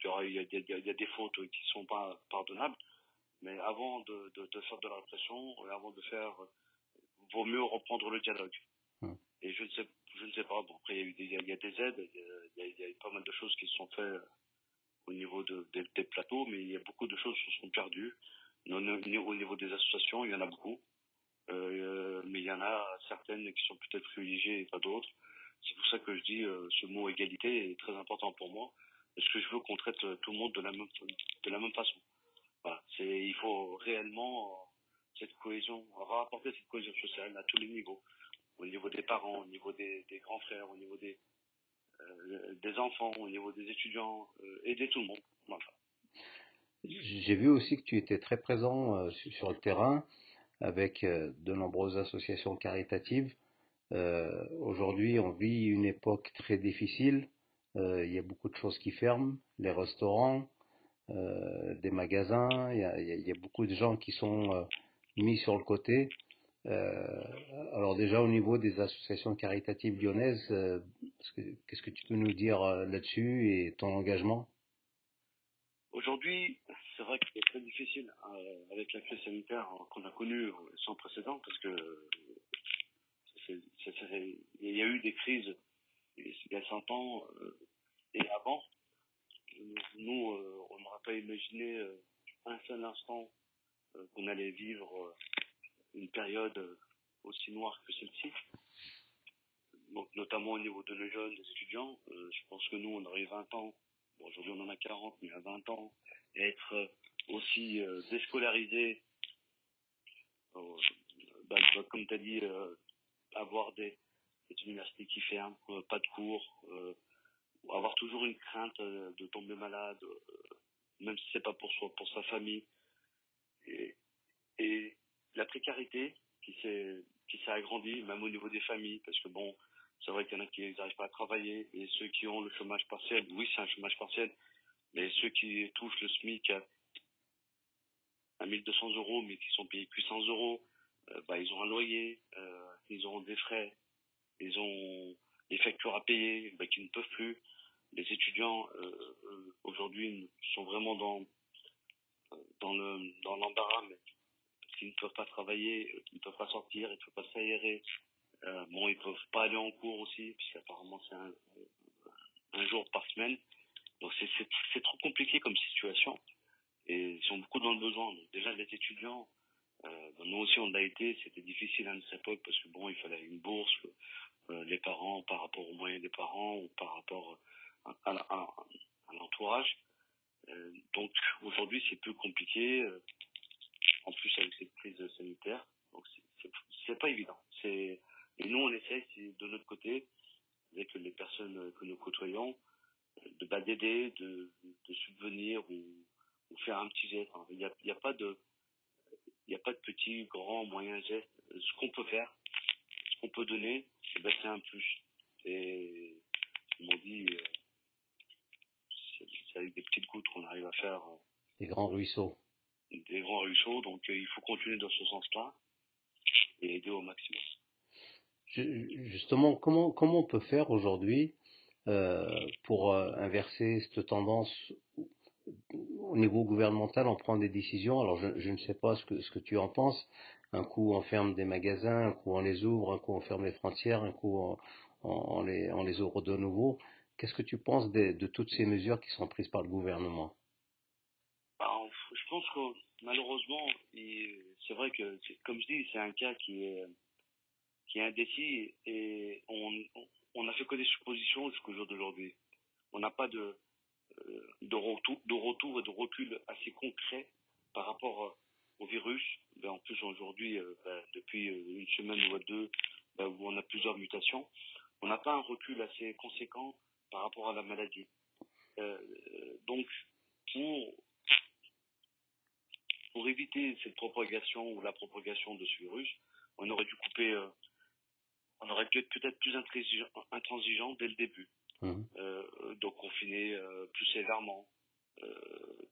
il, y a, il, y a, des fautes qui sont pas pardonnables, mais avant de, de, faire de la répression, avant de faire, vaut mieux reprendre le dialogue. Hum. Et je ne sais, je ne sais pas. Bon, après, il y a, des, il y a des aides, il y a, pas mal de choses qui se sont faites au niveau de, des plateaux, mais il y a beaucoup de choses qui se sont perdues. Au niveau des associations, il y en a beaucoup. Euh, mais il y en a certaines qui sont peut-être privilégiées et pas d'autres. C'est pour ça que je dis euh, ce mot égalité est très important pour moi. Parce que je veux qu'on traite tout le monde de la même, de la même façon. Il faut réellement cette cohésion, rapporter cette cohésion sociale à tous les niveaux au niveau des parents, au niveau des, grands frères, au niveau des, euh, des enfants, au niveau des étudiants, euh, aider tout le monde. J'ai vu aussi que tu étais très présent euh, sur le terrain avec de nombreuses associations caritatives. Aujourd'hui, on vit une époque très difficile. il y a beaucoup de choses qui ferment, les restaurants, des magasins. Il y, a, il y, a, beaucoup de gens qui sont mis sur le côté. Euh, alors déjà au niveau des associations caritatives lyonnaises, euh, qu'est-ce que tu peux nous dire euh, là-dessus et ton engagement? Aujourd'hui, c'est vrai que c'est très difficile avec la crise sanitaire qu'on a connue sans précédent parce que il y a eu des crises il y a 100 ans et avant. Nous, on n'aurait pas imaginé un seul instant qu'on allait vivre une période euh, aussi noire que celle-ci. Donc, notamment au niveau de nos jeunes, des étudiants. Euh, je pense que nous, on aurait 20 ans. Aujourd'hui, on en a 40, mais à 20 ans, être euh, aussi déscolarisé, bah, comme tu as dit, avoir des, universités qui ferment, pas de cours, avoir toujours une crainte de tomber malade, même si c'est pas pour soi, pour sa famille. Et, la précarité qui s'est agrandie, même au niveau des familles, parce que bon, c'est vrai qu'il y en a qui n'arrivent pas à travailler, et ceux qui ont le chômage partiel, oui, c'est un chômage partiel, mais ceux qui touchent le SMIC à, à 1200 euros, mais qui sont payés plus 100 euros, euh, bah, ils ont un loyer, euh, ils ont des frais, ils ont des factures à payer, bah, qui ne peuvent plus. Les étudiants euh, aujourd'hui sont vraiment dans dans le dans l'embarras, mais ils ne peuvent pas travailler, ils ne peuvent pas sortir, ils ne peuvent pas s'aérer. Bon, ils peuvent pas aller en cours aussi, puisqu'apparemment c'est un, un, jour par semaine. Donc c'est trop compliqué comme situation. Et ils sont beaucoup dans le besoin. Déjà les étudiants, euh, nous aussi on a été, c'était difficile à notre époque parce que bon, il fallait une bourse, euh, les parents par rapport aux moyens des parents ou par rapport à, à, l'entourage. Euh, donc aujourd'hui c'est plus compliqué. Euh, en plus avec cette crise sanitaire. Donc c'est pas évident. Et nous on essaie de notre côté avec les personnes que nous côtoyons de bah, d'aider, de, de subvenir ou, ou, faire un petit geste. Il n'y a, y a pas de il n'y a pas de petit, grand, moyen geste. Ce qu'on peut faire, ce qu'on peut donner, eh ben, c'est un plus. Et ils m'ont dit, euh, c'est avec des petites gouttes qu'on arrive à faire. Euh, des grands ruisseaux. Des grands ruisseaux, donc euh, il faut continuer dans ce sens-là et aider au maximum. Justement, comment, comment on peut faire aujourd'hui pour inverser cette tendance au niveau gouvernemental, on prend des décisions. Alors, je, ne sais pas ce que, tu en penses. Un coup, on ferme des magasins, un coup, on les ouvre, un coup, on ferme les frontières, un coup, on, les, ouvre de nouveau. Qu'est-ce que tu penses de, de, toutes ces mesures qui sont prises par le gouvernement? Bah, Je pense que malheureusement, c'est vrai que, comme je dis, c'est un cas qui est, qui est indécis et on, on a fait que des suppositions jusqu'au jour d'aujourd'hui. On n'a pas de, euh, de, retour, de et de recul assez concret par rapport euh, au virus. Ben, en plus, aujourd'hui, euh, ben, depuis une semaine ou deux, ben, où on a plusieurs mutations, on n'a pas un recul assez conséquent par rapport à la maladie. donc, pour, pour éviter cette propagation ou la propagation de ce virus, on aurait dû couper, on aurait dû être peut-être plus intransigeant dès le début. Mmh. Euh, de confiner euh, plus sévèrement, euh,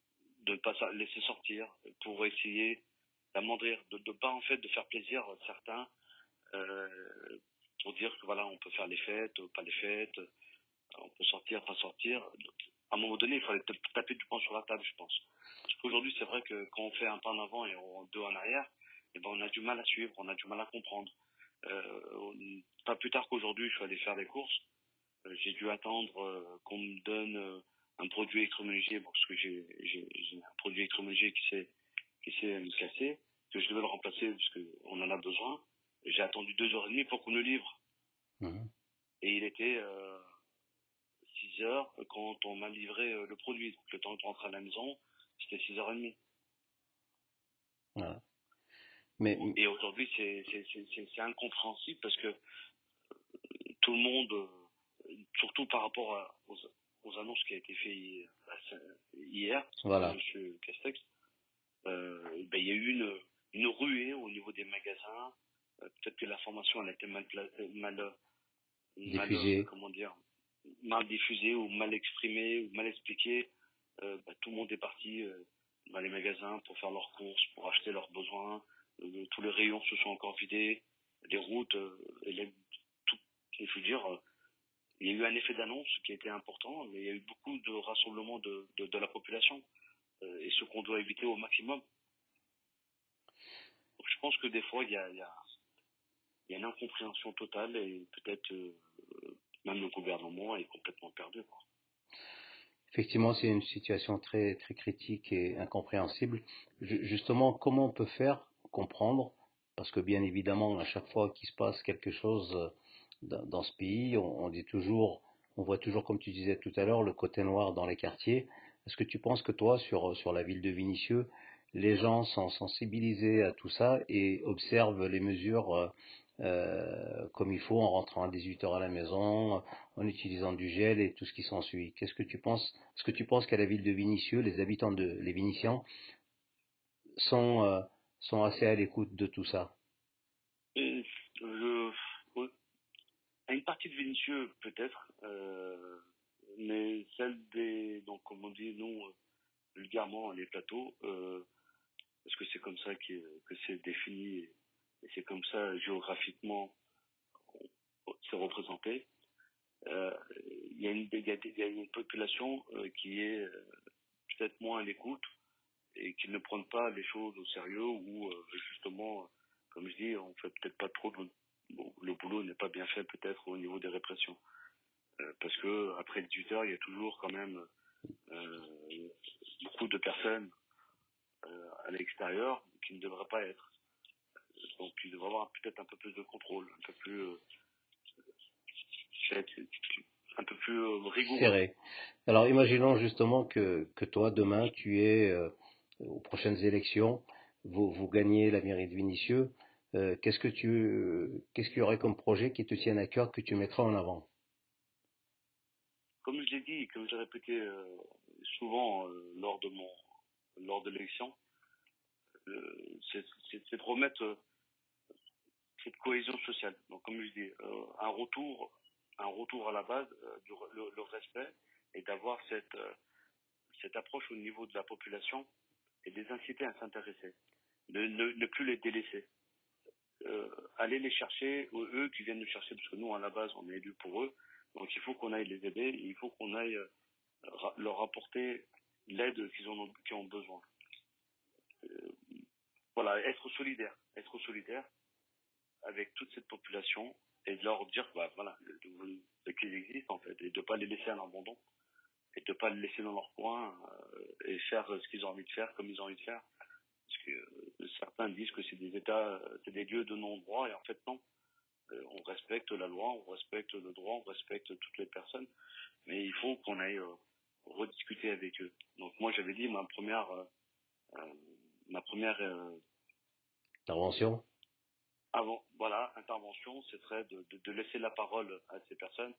de ne pas laisser sortir pour essayer d'amoindrir, de ne pas en fait de faire plaisir à certains pour dire que voilà on peut faire les fêtes, pas les fêtes, on peut sortir, pas sortir. À un moment donné, il fallait taper du poing sur la table, je pense. Parce qu'aujourd'hui, c'est vrai que quand on fait un pas en avant et deux en arrière, eh ben, on a du mal à suivre, on a du mal à comprendre. Pas plus tard qu'aujourd'hui, je suis allé faire des courses. Euh, j'ai dû attendre euh, qu'on me donne euh, un produit électroménager parce que j'ai un produit électroménager qui s'est qui s'est cassé, que je devais le remplacer parce qu'on en a besoin. J'ai attendu deux heures et demie pour qu'on le livre. Mhm. Et il était euh, 6 heures quand on m'a livré le produit. Donc le temps de rentrer à la maison, c'était 6 heures et demie. Mais... Et aujourd'hui, c'est incompréhensible parce que tout le monde surtout par rapport aux, annonces qui ont été faites bah, hier, voilà. M. Castex, euh, ben, il y a eu une, une ruée au niveau des magasins. Euh, peut-être que l'information a été mal, mal, diffusée. comment dire, mal diffusée ou mal exprimée ou mal expliquée. Euh, ben, tout le monde est parti dans les magasins pour faire leurs courses, pour acheter leurs besoins. Tous les rayons se sont encore vidés, les routes, les, tout, je veux dire, il y a eu un effet d'annonce qui a été important, mais il y a eu beaucoup de rassemblements de, la population, euh, et ce qu'on doit éviter au maximum. Je pense que des fois, il y a, une incompréhension totale, et peut-être euh, même le gouvernement est complètement perdu. Effectivement, c'est une situation très, très critique et incompréhensible. justement, comment on peut faire comprendre Parce que bien évidemment, à chaque fois qu'il se passe quelque chose euh, dans, ce pays. On, dit toujours, on voit toujours, comme tu disais tout à l'heure, le côté noir dans les quartiers. Est-ce que tu penses que toi, sur, sur la ville de Vinicieux, les gens sont sensibilisés à tout ça et observent les mesures euh, euh, comme il faut en rentrant à 18h à la maison, en utilisant du gel et tout ce qui s'ensuit? Qu'est-ce que tu penses Est-ce que tu penses qu'à la ville de Vinicieux, les habitants de les Viniciens sont, euh, sont assez à l'écoute de tout ça une partie de Vinicieux, peut-être, euh, mais celle des, donc comme on dit, nous, euh, vulgairement, les plateaux, euh, parce que c'est comme ça que, c'est défini et, c'est comme ça géographiquement c'est représenté? Il y, une, y a une population qui est peut-être moins à l'écoute et qui ne prennent pas les choses au sérieux ou justement, comme je dis, on fait peut-être pas trop de le boulot n'est pas bien fait peut-être au niveau des répressions. Euh, parce que après 18 heures, il y a toujours quand même euh, beaucoup de personnes euh, à l'extérieur qui ne devraient pas être. Donc il devrait y avoir peut-être un peu plus de contrôle, un peu plus un peu plus rigoureux. Serré. Alors imaginons justement que, que toi demain tu es aux prochaines élections, vous, gagnez la mairie de Vinicieux, euh, qu'est-ce que tu, qu'est-ce qu'il y aurait comme projet qui te tienne à cœur que tu mettras en avant? Comme je l'ai dit, comme j'ai répété euh, souvent euh, lors de mon, lors de l'élection, c'est de remettre cette cohésion sociale. Donc, comme je dis, un retour, un retour à la base, du, le, le, respect et d'avoir cette, cette approche au niveau de la population et les inciter à s'intéresser. Ne, ne, plus les délaisser. Euh, aller les chercher, eux qui viennent nous chercher, parce que nous, à la base, on est élus pour eux. Donc, il faut qu'on aille les aider, il faut qu'on aille euh, leur apporter l'aide qu'ils ont, besoin. Euh, voilà, être solidaire, être solidaire avec toute cette population et de leur dire bah, voilà, qu'ils existent en fait et de ne pas les laisser à l'abandon et de ne pas les laisser dans leur coin euh, et faire ce qu'ils ont envie de faire comme ils ont envie de faire. Parce que euh, certains disent que c'est des États, euh, c'est des lieux de non-droit et en fait non. On respecte la loi, on respecte le droit, on respecte toutes les personnes, mais il faut qu'on aille rediscuter avec eux. Donc moi j'avais dit ma première, ma première intervention? Avant, voilà, intervention, ce serait de, de, de, laisser la parole à ces personnes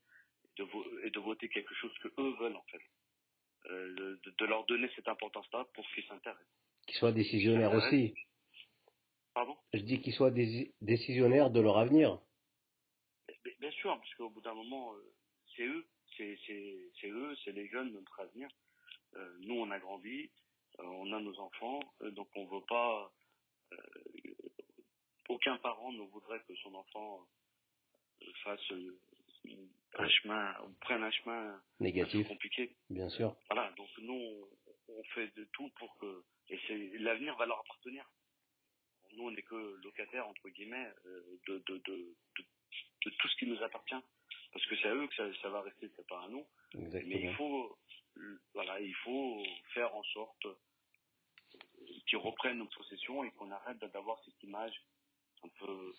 de et de voter quelque chose que eux veulent en fait. Euh, de, de, leur donner cette importance-là pour qu'ils s'intéressent. Qu'ils soient décisionnaires aussi. Pardon? Je dis qu'ils soient décisionnaires de leur avenir. Bien sûr, parce qu'au bout d'un moment, euh, c'est eux, c'est eux, c'est les jeunes, notre avenir. Euh, nous, on a grandi, on a nos enfants, donc on veut pas aucun parent ne voudrait que son enfant fasse un chemin, ou prenne un chemin négatif, compliqué. Bien sûr. Voilà, donc nous, on fait de tout pour que, et l'avenir va leur appartenir. Nous, on n'est que locataires, entre guillemets, de, de, de, de, de tout ce qui nous appartient. Parce que c'est à eux que ça, ça va rester, c'est pas à nous. Exactement. Mais il faut, voilà, il faut faire en sorte qu'ils reprennent nos possessions et qu'on arrête d'avoir cette image un peu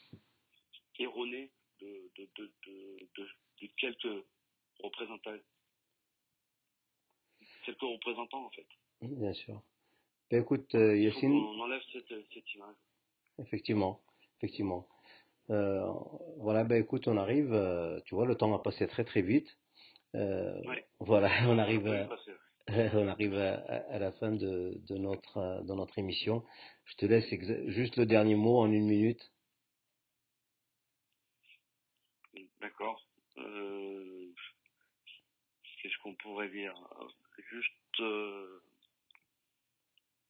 erronée de, de, de, de, de, de quelques représentants, quelques représentants en fait. Bien sûr. Ben, écoute, euh, Yacine. On enlève cette, cette image. Effectivement, effectivement. Euh, voilà, ben écoute, on arrive, euh, tu vois, le temps va passer très très vite. Euh, ouais. Voilà, on arrive, à, on arrive à, à, la fin de, de, notre, de notre émission. Je te laisse juste le dernier mot en une minute. D'accord. Euh, Qu'est-ce qu'on pourrait dire Juste. Euh,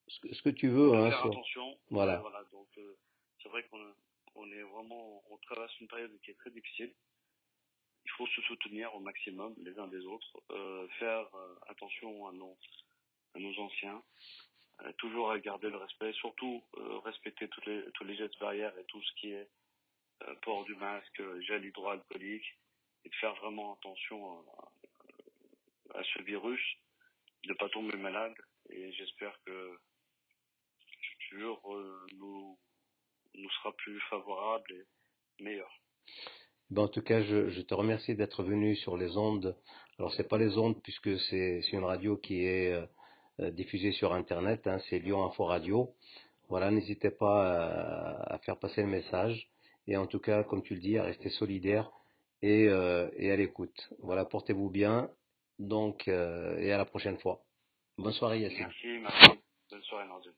ce, que, ce que tu veux. Hein, faire sur... attention. Voilà. voilà donc, euh, c'est vrai qu'on on est vraiment, on traverse une période qui est très difficile. Il faut se soutenir au maximum les uns des autres, faire attention à nos, à nos anciens, toujours garder le respect, surtout respecter toutes les, tous les gestes barrières et tout ce qui est port du masque, gel hydroalcoolique, et de faire vraiment attention à, à ce virus, de ne pas tomber malade. Et j'espère que le futur euh, nous nous sera plus favorable et meilleur. Ben, en tout cas, je, te remercie d'être venu sur les ondes. Alors, c'est pas les ondes puisque c'est une radio qui est euh, diffusée sur Internet. Hein, c'est Lyon Info Radio. Voilà, n'hésitez pas à, à, faire passer le message. Et en tout cas, comme tu le dis, à rester solidaire et, euh, et à l'écoute. Voilà, portez-vous bien. Donc, euh, et à la prochaine fois. Bonne soirée, Yassine. Merci, merci. Bonne soirée, Nordine.